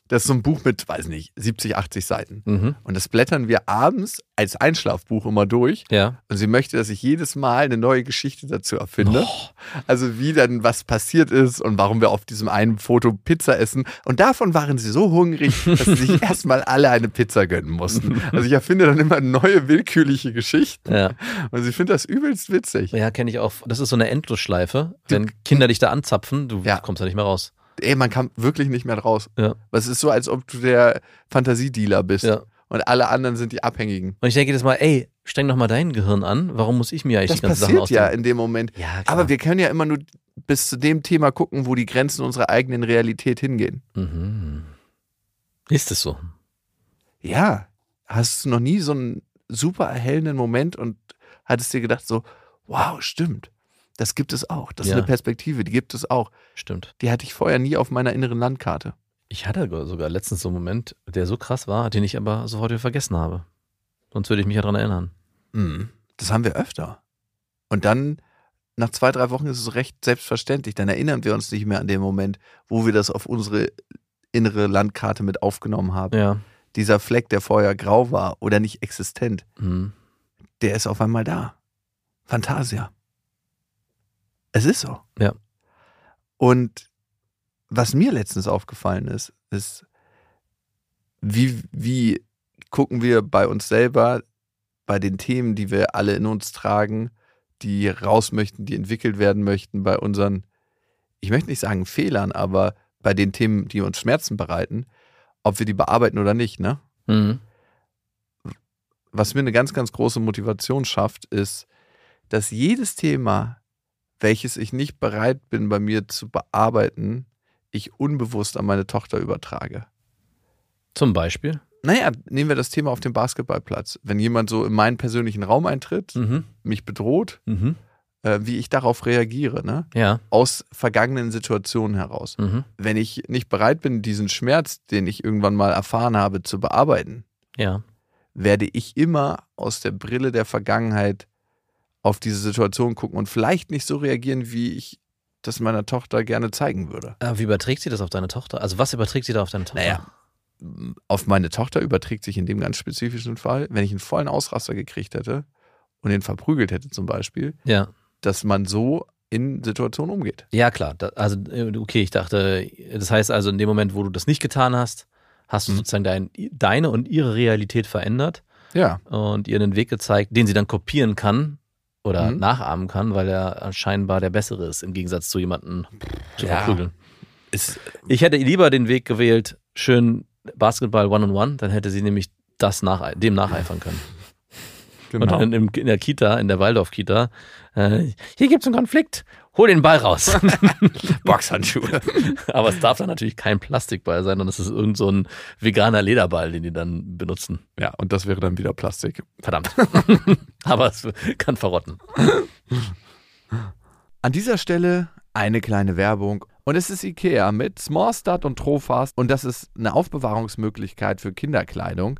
Das ist so ein Buch mit, weiß nicht, 70, 80 Seiten. Mhm. Und das blättern wir abends als Einschlafbuch immer durch. Ja. Und sie möchte, dass ich jedes Mal eine neue Geschichte dazu erfinde. Also wie dann was passiert ist und warum wir auf diesem einen Foto Pizza essen. Und davon waren sie so hungrig, dass sie sich erstmal alle eine Pizza gönnen mussten. Also ich erfinde dann immer neue willkürliche Geschichten. Ja, Und sie findet das übelst witzig. ja kenne ich auch. Das ist so eine Endlosschleife. Wenn Kinder dich da anzapfen, du Ja. kommst da nicht mehr raus. Ey, man kam wirklich nicht mehr raus. Ja. Es ist so, als ob du der Fantasiedealer bist. Ja. Und alle anderen sind die Abhängigen. Und ich denke jedes Mal, ey, streng doch mal dein Gehirn an. Warum muss ich mir eigentlich Das die ganzen Sachen passiert ja ausdenken? in dem Moment. Ja. Aber wir können ja immer nur bis zu dem Thema gucken, wo die Grenzen unserer eigenen Realität hingehen. Mhm. Ist es so? Ja, hast du noch nie so einen super erhellenden Moment und hattest dir gedacht so, wow, stimmt. Das gibt es auch. Das Ja. ist eine Perspektive, die gibt es auch. Stimmt. Die hatte ich vorher nie auf meiner inneren Landkarte. Ich hatte sogar letztens so einen Moment, der so krass war, den ich aber sofort wieder vergessen habe. Sonst würde ich mich ja dran erinnern. Mhm. Das haben wir öfter. Und dann, nach zwei, drei Wochen ist es recht selbstverständlich. Dann erinnern wir uns nicht mehr an den Moment, wo wir das auf unsere innere Landkarte mit aufgenommen haben. Ja. Dieser Fleck, der vorher grau war oder nicht existent, Mhm. der ist auf einmal da. Fantasia. Es ist so. Ja. Und was mir letztens aufgefallen ist, ist, wie, wie gucken wir bei uns selber, bei den Themen, die wir alle in uns tragen, die raus möchten, die entwickelt werden möchten, bei unseren, ich möchte nicht sagen Fehlern, aber bei den Themen, die uns Schmerzen bereiten, ob wir die bearbeiten oder nicht, ne? Mhm. Was mir eine ganz, ganz große Motivation schafft, ist, dass jedes Thema, welches ich nicht bereit bin, bei mir zu bearbeiten, ich unbewusst an meine Tochter übertrage. Zum Beispiel. Naja, nehmen wir das Thema auf dem Basketballplatz. Wenn jemand so in meinen persönlichen Raum eintritt, Mhm. mich bedroht, Mhm. äh, wie ich darauf reagiere, ne? Ja. Aus vergangenen Situationen heraus. Mhm. Wenn ich nicht bereit bin, diesen Schmerz, den ich irgendwann mal erfahren habe, zu bearbeiten, Ja. werde ich immer aus der Brille der Vergangenheit auf diese Situation gucken und vielleicht nicht so reagieren, wie ich das meiner Tochter gerne zeigen würde. Äh, wie überträgt sie das auf deine Tochter? Also was überträgt sie da auf deine Tochter? Naja, auf meine Tochter überträgt sich in dem ganz spezifischen Fall, wenn ich einen vollen Ausraster gekriegt hätte und ihn verprügelt hätte zum Beispiel, Ja. dass man so in Situationen umgeht. Ja, klar. Also, äh, okay, ich dachte, das heißt also, in dem Moment, wo du das nicht getan hast, hast du Mhm. sozusagen dein, deine und ihre Realität verändert Ja, und ihr einen Weg gezeigt, den sie dann kopieren kann oder Mhm. nachahmen kann, weil er scheinbar der bessere ist, im Gegensatz zu jemandem zu Ja. verprügeln. ist, Ich hätte lieber den Weg gewählt, schön Basketball One-on-One, dann hätte sie nämlich das nach, dem nacheifern können. genau. Und dann in, in der Kita, in der Waldorf-Kita, äh, hier gibt es einen Konflikt, hol den Ball raus. Boxhandschuhe. Aber es darf dann natürlich kein Plastikball sein, sondern es ist irgend so ein veganer Lederball, den die dann benutzen. ja, und das wäre dann wieder Plastik. Verdammt. Aber es kann verrotten. An dieser Stelle eine kleine Werbung. Und es ist IKEA mit Small Start und Trofast. Und das ist eine Aufbewahrungsmöglichkeit für Kinderkleidung,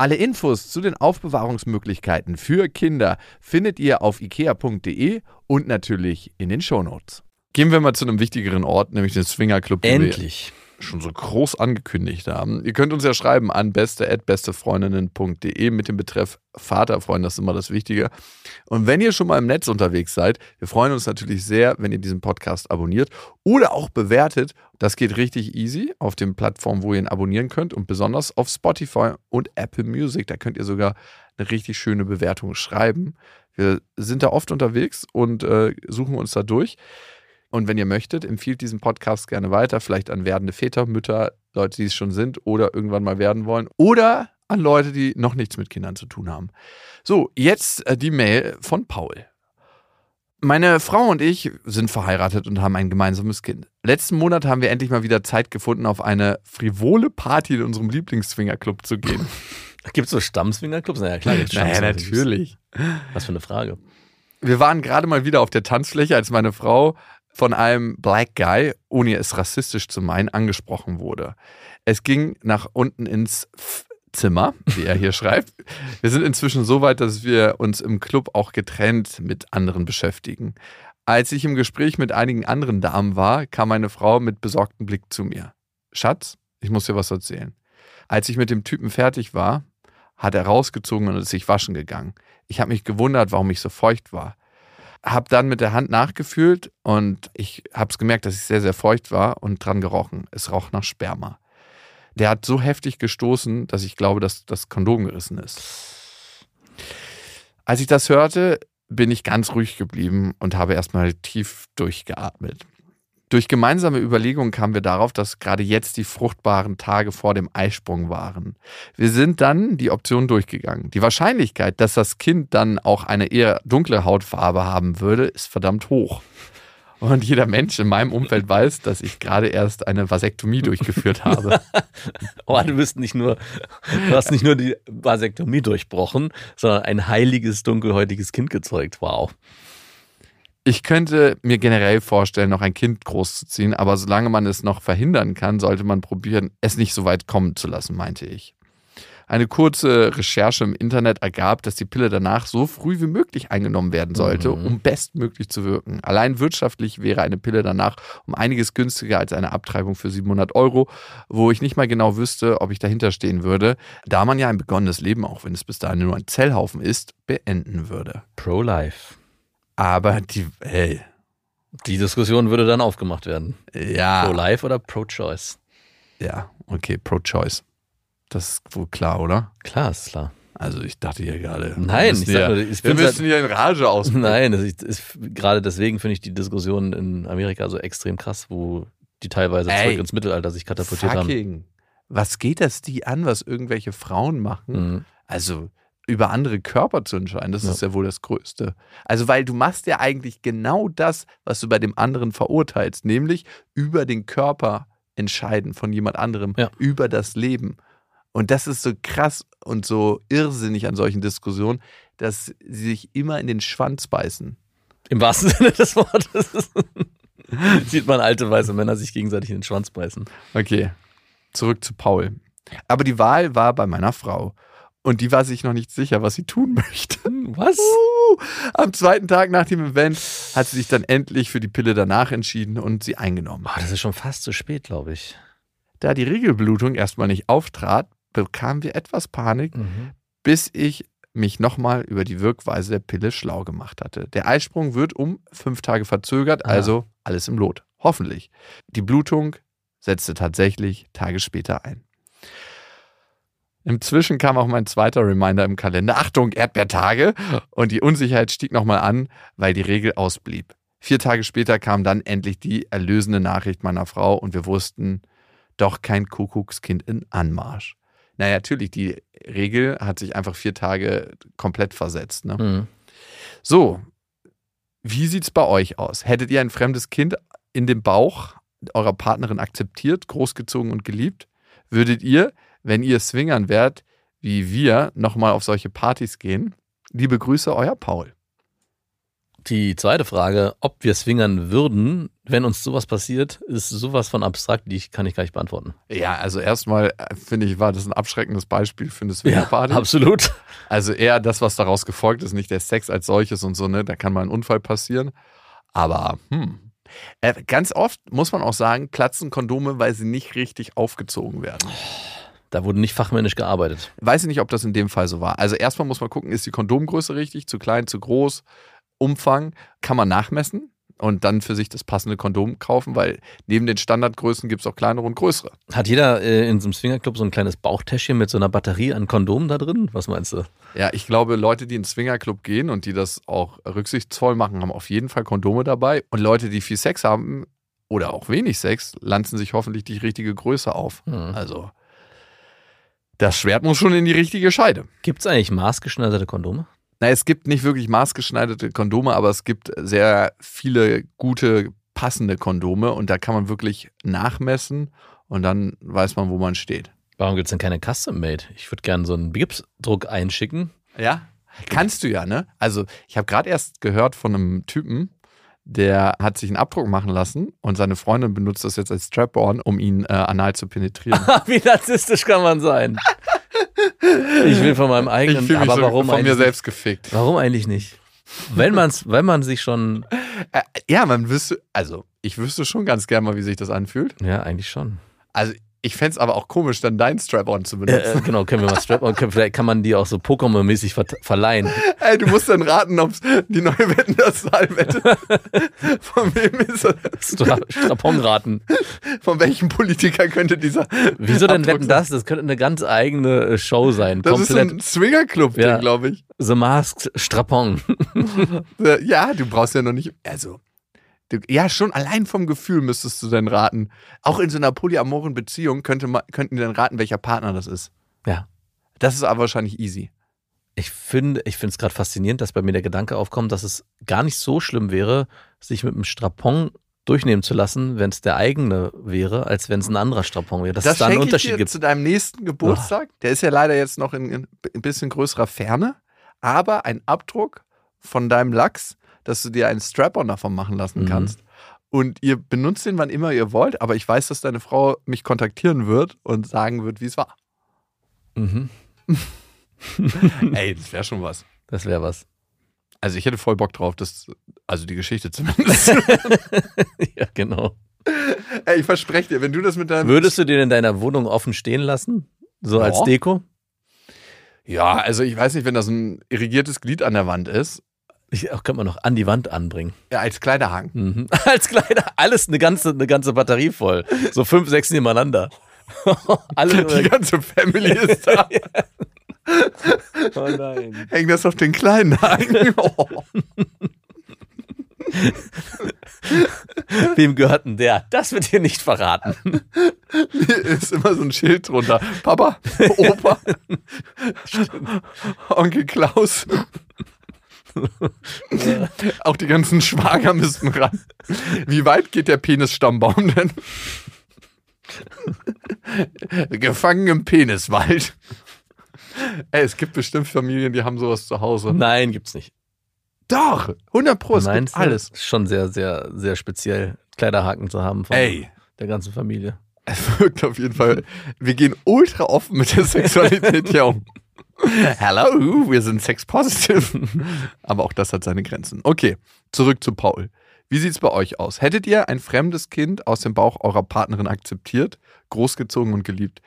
Alle Infos zu den Aufbewahrungsmöglichkeiten für Kinder findet ihr auf ikea.de und natürlich in den Shownotes. Gehen wir mal zu einem wichtigeren Ort, nämlich den Swingerclub, Endlich. Schon so groß angekündigt haben. Ihr könnt uns ja schreiben an beste@bestefreundinnen.de mit dem Betreff Vaterfreund, das ist immer das Wichtige. Und wenn ihr schon mal im Netz unterwegs seid, wir freuen uns natürlich sehr, wenn ihr diesen Podcast abonniert oder auch bewertet. Das geht richtig easy auf den Plattformen, wo ihr ihn abonnieren könnt und besonders auf Spotify und Apple Music. Da könnt ihr sogar eine richtig schöne Bewertung schreiben. Wir sind da oft unterwegs und äh, suchen uns da durch. Und wenn ihr möchtet, empfiehlt diesen Podcast gerne weiter, vielleicht an werdende Väter, Mütter, Leute, die es schon sind oder irgendwann mal werden wollen. Oder an Leute, die noch nichts mit Kindern zu tun haben. So, jetzt äh, die Mail von Paul. Meine Frau und ich sind verheiratet und haben ein gemeinsames Kind. Letzten Monat haben wir endlich mal wieder Zeit gefunden, auf eine frivole Party in unserem Lieblingsswingerclub zu gehen. Gibt es so Stammswingerclubs? Naja, klar, gibt's naja, natürlich. Was für eine Frage. Wir waren gerade mal wieder auf der Tanzfläche, als meine Frau von einem Black Guy, ohne es rassistisch zu meinen, angesprochen wurde. Es ging nach unten ins F Zimmer, wie er hier schreibt. Wir sind inzwischen so weit, dass wir uns im Club auch getrennt mit anderen beschäftigen. Als ich im Gespräch mit einigen anderen Damen war, kam meine Frau mit besorgtem Blick zu mir. Schatz, ich muss dir was erzählen. Als ich mit dem Typen fertig war, hat er rausgezogen und ist sich waschen gegangen. Ich habe mich gewundert, warum ich so feucht war. Hab dann mit der Hand nachgefühlt und ich habe es gemerkt, dass ich sehr, sehr feucht war und dran gerochen. Es roch nach Sperma. Der hat so heftig gestoßen, dass ich glaube, dass das Kondom gerissen ist. Als ich das hörte, bin ich ganz ruhig geblieben und habe erstmal tief durchgeatmet. Durch gemeinsame Überlegungen kamen wir darauf, dass gerade jetzt die fruchtbaren Tage vor dem Eisprung waren. Wir sind dann die Option durchgegangen. Die Wahrscheinlichkeit, dass das Kind dann auch eine eher dunkle Hautfarbe haben würde, ist verdammt hoch. Und jeder Mensch in meinem Umfeld weiß, dass ich gerade erst eine Vasektomie durchgeführt habe. Oh, du bist nicht nur, du hast nicht nur die Vasektomie durchbrochen, sondern ein heiliges, dunkelhäutiges Kind gezeugt. Wow. Ich könnte mir generell vorstellen, noch ein Kind großzuziehen, aber solange man es noch verhindern kann, sollte man probieren, es nicht so weit kommen zu lassen, meinte ich. Eine kurze Recherche im Internet ergab, dass die Pille danach so früh wie möglich eingenommen werden sollte, Mhm. um bestmöglich zu wirken. Allein wirtschaftlich wäre eine Pille danach um einiges günstiger als eine Abtreibung für 700 Euro, wo ich nicht mal genau wüsste, ob ich dahinter stehen würde, da man ja ein begonnenes Leben, auch wenn es bis dahin nur ein Zellhaufen ist, beenden würde. Pro-Life. Aber die, hey, Die Diskussion würde dann aufgemacht werden. ja. Pro-Life oder Pro-Choice? Ja, okay, Pro-Choice. Das ist wohl klar, oder? Klar, ist klar. Also ich dachte hier gerade. wir Nein, müssen ich sag hier, nur, ich wir müssen hier in Rage aus. Nein, ist, ist, gerade deswegen finde ich die Diskussion in Amerika so extrem krass, wo die teilweise Ey. zurück ins Mittelalter sich katapultiert haben. Fucking. Was geht das die an, was irgendwelche Frauen machen? Mhm. Also über andere Körper zu entscheiden, das Ja. ist ja wohl das Größte. Also weil du machst ja eigentlich genau das, was du bei dem anderen verurteilst, nämlich über den Körper entscheiden von jemand anderem, Ja. über das Leben. Und das ist so krass und so irrsinnig an solchen Diskussionen, dass sie sich immer in den Schwanz beißen. Im wahrsten Sinne des Wortes. Sieht man alte weiße Männer sich gegenseitig in den Schwanz beißen. Okay, zurück zu Paul. Aber die Wahl war bei meiner Frau. Und die war sich noch nicht sicher, was sie tun möchte. Was? Uh, Am zweiten Tag nach dem Event hat sie sich dann endlich für die Pille danach entschieden und sie eingenommen. Boah, das ist schon fast zu spät, glaube ich. Da die Regelblutung erstmal nicht auftrat, bekamen wir etwas Panik, bis ich mich nochmal über die Wirkweise der Pille schlau gemacht hatte. Der Eisprung wird um fünf Tage verzögert, Ah. also alles im Lot. Hoffentlich. Die Blutung setzte tatsächlich Tage später ein. Inzwischen kam auch mein zweiter Reminder im Kalender. Achtung, Erdbeertage. Und die Unsicherheit stieg nochmal an, weil die Regel ausblieb. Vier Tage später kam dann endlich die erlösende Nachricht meiner Frau und wir wussten, doch kein Kuckuckskind in Anmarsch. Naja, natürlich, die Regel hat sich einfach vier Tage komplett versetzt. Ne? Mhm. So, wie sieht's bei euch aus? Hättet ihr ein fremdes Kind in dem Bauch eurer Partnerin akzeptiert, großgezogen und geliebt? Würdet ihr, wenn ihr Swingern wärt, wie wir, nochmal auf solche Partys gehen? Liebe Grüße, euer Paul. Die zweite Frage, ob wir swingern würden, wenn uns sowas passiert, ist sowas von abstrakt, die ich, kann ich gar nicht beantworten. Ja, also erstmal äh, finde ich, war das ein abschreckendes Beispiel für eine Swingerparty. absolut. Also eher das, was daraus gefolgt ist, nicht der Sex als solches und so, ne? Da kann mal ein Unfall passieren. Aber, hm. Äh, ganz oft muss man auch sagen, platzen Kondome, weil sie nicht richtig aufgezogen werden. Da wurde nicht fachmännisch gearbeitet. Weiß ich nicht, ob das in dem Fall so war. Also erstmal muss man gucken, ist die Kondomgröße richtig, zu klein, zu groß, Umfang, kann man nachmessen und dann für sich das passende Kondom kaufen, weil neben den Standardgrößen gibt es auch kleinere und größere. Hat jeder äh, in so einem Swingerclub so ein kleines Bauchtäschchen mit so einer Batterie an Kondomen da drin? Was meinst du? Ja, ich glaube, Leute, die in den Swingerclub gehen und die das auch rücksichtsvoll machen, haben auf jeden Fall Kondome dabei. Und Leute, die viel Sex haben oder auch wenig Sex, lanzen sich hoffentlich die richtige Größe auf. Hm. Also, das Schwert muss schon in die richtige Scheide. Gibt es eigentlich maßgeschneiderte Kondome? Na, es gibt nicht wirklich maßgeschneiderte Kondome, aber es gibt sehr viele gute, passende Kondome und da kann man wirklich nachmessen und dann weiß man, wo man steht. Warum gibt es denn keine Custom-Made? Ich würde gerne so einen Gipsdruck einschicken. Ja? Kannst du ja, ne? Also, ich habe gerade erst gehört von einem Typen, der hat sich einen Abdruck machen lassen und seine Freundin benutzt das jetzt als Strap-on, um ihn äh, anal zu penetrieren. Wie narzisstisch kann man sein? Ich will von meinem ich eigenen, fühle mich aber so warum von mir selbst gefickt. Warum eigentlich nicht? Wenn, man's, wenn man sich schon, Äh, ja, man wüsste, also ich wüsste schon ganz gern mal, wie sich das anfühlt. ja, eigentlich schon. Also ich fände es aber auch komisch, dann dein Strap-on zu Äh, benutzen. äh, genau, können wir mal Strap-on, vielleicht kann man die auch so Pokémon-mäßig ver verleihen. Ey, du musst dann raten, ob die neue Wetten das Wette von wem ist das? Stra Straponraten. Von welchem Politiker könnte dieser Wieso denn wetten das? Das könnte eine ganz eigene äh, Show sein. Das ist Komplett ein Swingerclub-Ding, Ja. glaube ich. The Masked Strapon. Äh, Ja, du brauchst ja noch nicht. Also, ja, schon allein vom Gefühl müsstest du dann raten. Auch in so einer polyamoren Beziehung könnte man, könnten die dann raten, welcher Partner das ist. Ja. Das ist aber wahrscheinlich easy. Ich finde ich finde es gerade faszinierend, dass bei mir der Gedanke aufkommt, dass es gar nicht so schlimm wäre, sich mit einem Strapon durchnehmen zu lassen, wenn es der eigene wäre, als wenn es ein anderer Strapon wäre. Dass das es da einen Unterschied gibt. zu deinem nächsten Geburtstag. Der ist ja leider jetzt noch in, in ein bisschen größerer Ferne, aber ein Abdruck von deinem Lachs, dass du dir einen Strap-on davon machen lassen Mhm. kannst. Und ihr benutzt den, wann immer ihr wollt, aber ich weiß, dass deine Frau mich kontaktieren wird und sagen wird, wie es war. Mhm. Ey, das wäre schon was. Das wäre was. Also ich hätte voll Bock drauf, das, also die Geschichte zumindest. ja, genau. Ey, ich verspreche dir, wenn du das mit deinem... Würdest du den in deiner Wohnung offen stehen lassen? So als Ja. Deko? Ja, also ich weiß nicht, wenn das ein irrigiertes Glied an der Wand ist, Ich, auch könnte man noch an die Wand anbringen. ja, als Kleiderhang. Mhm. Als Kleider, alles eine ganze, eine ganze Batterie voll. So fünf, sechs nebeneinander. Alle Die ganze Family ist da. oh nein. Häng das auf den kleinen Haken. Oh. Wem gehört denn der? Das wird hier nicht verraten. Hier ist immer so ein Schild drunter. Papa, Opa, Onkel Klaus. Auch die ganzen Schwager müssten ran. Wie weit geht der Penisstammbaum denn? Gefangen im Peniswald. Ey, es gibt bestimmt Familien, die haben sowas zu Hause. Nein, gibt's nicht. Doch, 100 Pro, es Meinst gibt alles. Ist Schon sehr, sehr, sehr speziell, Kleiderhaken zu haben von Ey, der ganzen Familie. Es wirkt auf jeden Fall. Wir gehen ultra offen mit der Sexualität hier um. Hello, wir sind sex positive. Aber auch das hat seine Grenzen. Okay, zurück zu Paul. Wie sieht's bei euch aus? Hättet ihr ein fremdes Kind aus dem Bauch eurer Partnerin akzeptiert, großgezogen und geliebt?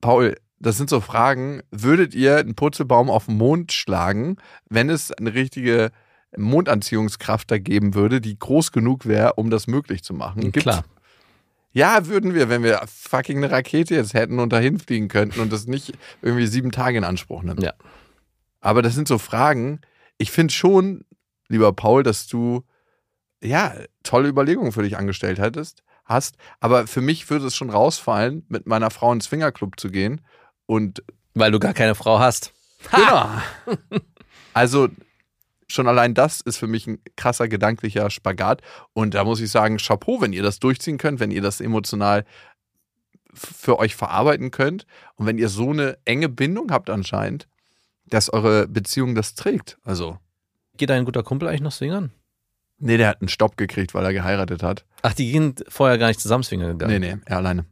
Paul, das sind so Fragen. Würdet ihr einen Purzelbaum auf den Mond schlagen, wenn es eine richtige Mondanziehungskraft da geben würde, die groß genug wäre, um das möglich zu machen? Gibt's- Klar. Ja, würden wir, wenn wir fucking eine Rakete jetzt hätten und dahin fliegen könnten und das nicht irgendwie sieben Tage in Anspruch nimmt. Ja. Aber das sind so Fragen. Ich finde schon, lieber Paul, dass du ja tolle Überlegungen für dich angestellt hättest, hast. Aber für mich würde es schon rausfallen, mit meiner Frau ins Swingerclub zu gehen und Weil du gar keine Frau hast. Genau. Also schon allein das ist für mich ein krasser gedanklicher Spagat. Und da muss ich sagen, Chapeau, wenn ihr das durchziehen könnt, wenn ihr das emotional für euch verarbeiten könnt und wenn ihr so eine enge Bindung habt anscheinend, dass eure Beziehung das trägt. Also, Geht dein guter Kumpel eigentlich noch swingern? nee, der hat einen Stopp gekriegt, weil er geheiratet hat. Ach, die gehen vorher gar nicht zusammen swingern Nee, gegangen. nee, er alleine.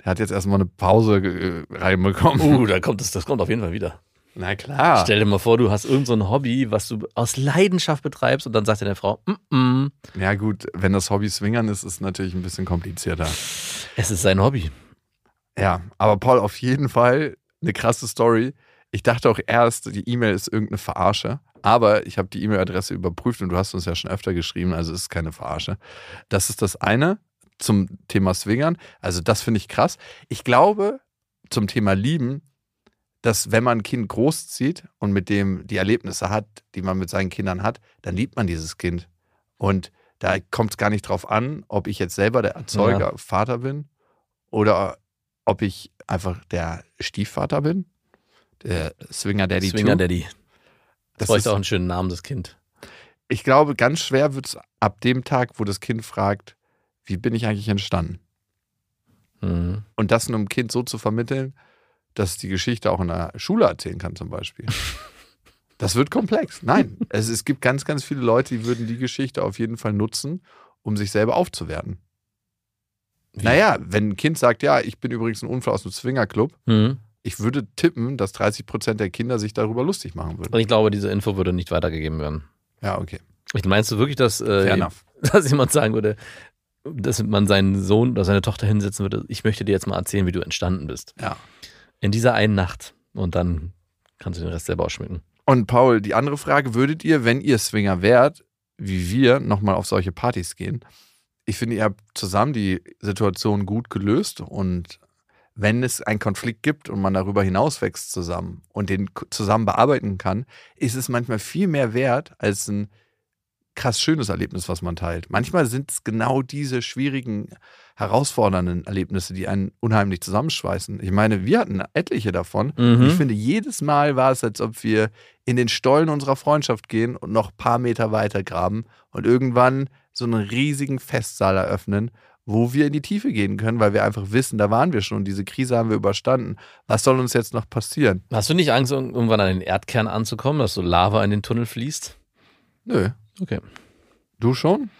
Der hat jetzt erstmal eine Pause äh, reinbekommen. Uh, da kommt es, das kommt auf jeden Fall wieder. Na klar. Stell dir mal vor, du hast irgendein so ein Hobby, was du aus Leidenschaft betreibst und dann sagt dir deine Frau, mm -mm, Ja gut, wenn das Hobby Swingern ist, ist es natürlich ein bisschen komplizierter. es ist sein Hobby. Ja, aber Paul, auf jeden Fall eine krasse Story. Ich dachte auch erst, die E-Mail ist irgendeine Verarsche, aber ich habe die E-Mail-Adresse überprüft und du hast uns ja schon öfter geschrieben, also es ist keine Verarsche. Das ist das eine zum Thema Swingern. Also das finde ich krass. Ich glaube, zum Thema Lieben, dass wenn man ein Kind großzieht und mit dem die Erlebnisse hat, die man mit seinen Kindern hat, dann liebt man dieses Kind. Und da kommt es gar nicht drauf an, ob ich jetzt selber der Erzeuger, Vater bin oder ob ich einfach der Stiefvater bin. Der Swinger Daddy. Swinger too. Daddy. Das Das ist- auch einen schönen Namen, das Kind. Ich glaube, ganz schwer wird es ab dem Tag, wo das Kind fragt, wie bin ich eigentlich entstanden? Mhm. Und das einem Kind so zu vermitteln, dass die Geschichte auch in der Schule erzählen kann, zum Beispiel. Das wird komplex. Nein, es, es gibt ganz, ganz viele Leute, die würden die Geschichte auf jeden Fall nutzen, um sich selber aufzuwerten. Wie? Naja, wenn ein Kind sagt, ja, ich bin übrigens ein Unfall aus dem Swingerclub, Mhm. ich würde tippen, dass 30 Prozent der Kinder sich darüber lustig machen würden. Und ich glaube, diese Info würde nicht weitergegeben werden. Ja, okay. Ich meinst du wirklich, dass, äh, dass jemand sagen würde, dass man seinen Sohn oder seine Tochter hinsetzen würde, ich möchte dir jetzt mal erzählen, wie du entstanden bist. Ja. In dieser einen Nacht. Und dann kannst du den Rest selber ausschmücken. Und Paul, die andere Frage, würdet ihr, wenn ihr Swinger wärt, wie wir, nochmal auf solche Partys gehen? Ich finde, ihr habt zusammen die Situation gut gelöst und wenn es einen Konflikt gibt und man darüber hinauswächst zusammen und den zusammen bearbeiten kann, ist es manchmal viel mehr wert als ein krass schönes Erlebnis, was man teilt. Manchmal sind es genau diese schwierigen, herausfordernden Erlebnisse, die einen unheimlich zusammenschweißen. Ich meine, wir hatten etliche davon. Mhm. Ich finde, jedes Mal war es, als ob wir in den Stollen unserer Freundschaft gehen und noch ein paar Meter weiter graben und irgendwann so einen riesigen Festsaal eröffnen, wo wir in die Tiefe gehen können, weil wir einfach wissen, da waren wir schon, diese Krise haben wir überstanden. Was soll uns jetzt noch passieren? Hast du nicht Angst, irgendwann an den Erdkern anzukommen, dass so Lava in den Tunnel fließt? Nö. Okay. Du schon?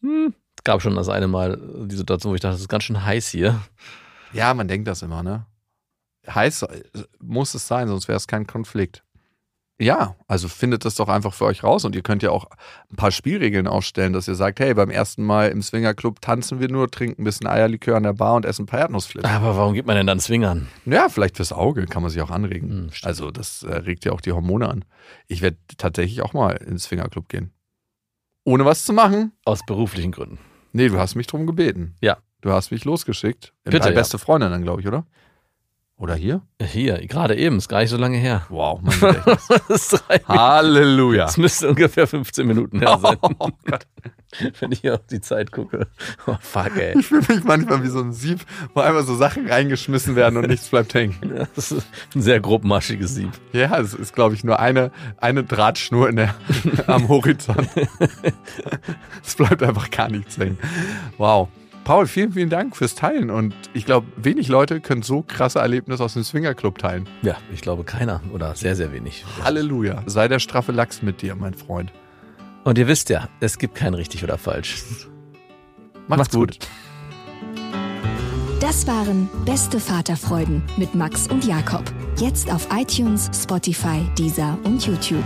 Hm. Es gab schon das eine Mal die Situation, wo ich dachte, es ist ganz schön heiß hier. Ja, man denkt das immer, ne? Heiß äh, muss es sein, sonst wäre es kein Konflikt. Ja, also findet das doch einfach für euch raus und ihr könnt ja auch ein paar Spielregeln aufstellen, dass ihr sagt, hey, beim ersten Mal im Swingerclub tanzen wir nur, trinken ein bisschen Eierlikör an der Bar und essen ein paar Erdnussflips. Aber warum geht man denn dann Swingern? Ja, vielleicht fürs Auge kann man sich auch anregen. Hm, also das äh, regt ja auch die Hormone an. Ich werde tatsächlich auch mal ins Swingerclub gehen. Ohne was zu machen? Aus beruflichen Gründen. Nee, du hast mich drum gebeten. Ja. Du hast mich losgeschickt. Bitte, Deine ja. beste Freundin dann, glaube ich, oder? Oder hier? Hier, gerade eben, ist gar nicht so lange her. Wow, mein Gedächtnis. Das, ist drei Halleluja. das müsste ungefähr 15 Minuten her sein, Oh Gott. wenn ich hier auf die Zeit gucke. Oh, fuck, ey. Ich fühle mich manchmal wie so ein Sieb, wo einfach so Sachen reingeschmissen werden und nichts bleibt hängen. Ja, Das ist ein sehr grobmaschiges Sieb. Ja, es ist, glaube ich, nur eine, eine Drahtschnur in der, am Horizont. es bleibt einfach gar nichts hängen. Wow. Paul, vielen, vielen Dank fürs Teilen. Und ich glaube, wenig Leute können so krasse Erlebnisse aus dem Swingerclub teilen. Ja, ich glaube keiner oder sehr, sehr wenig. Halleluja. Sei der straffe Lachs mit dir, mein Freund. Und ihr wisst ja, es gibt kein richtig oder falsch. Macht's, Macht's gut. gut. Das waren Beste Vaterfreuden mit Max und Jakob. Jetzt auf iTunes, Spotify, Deezer und YouTube.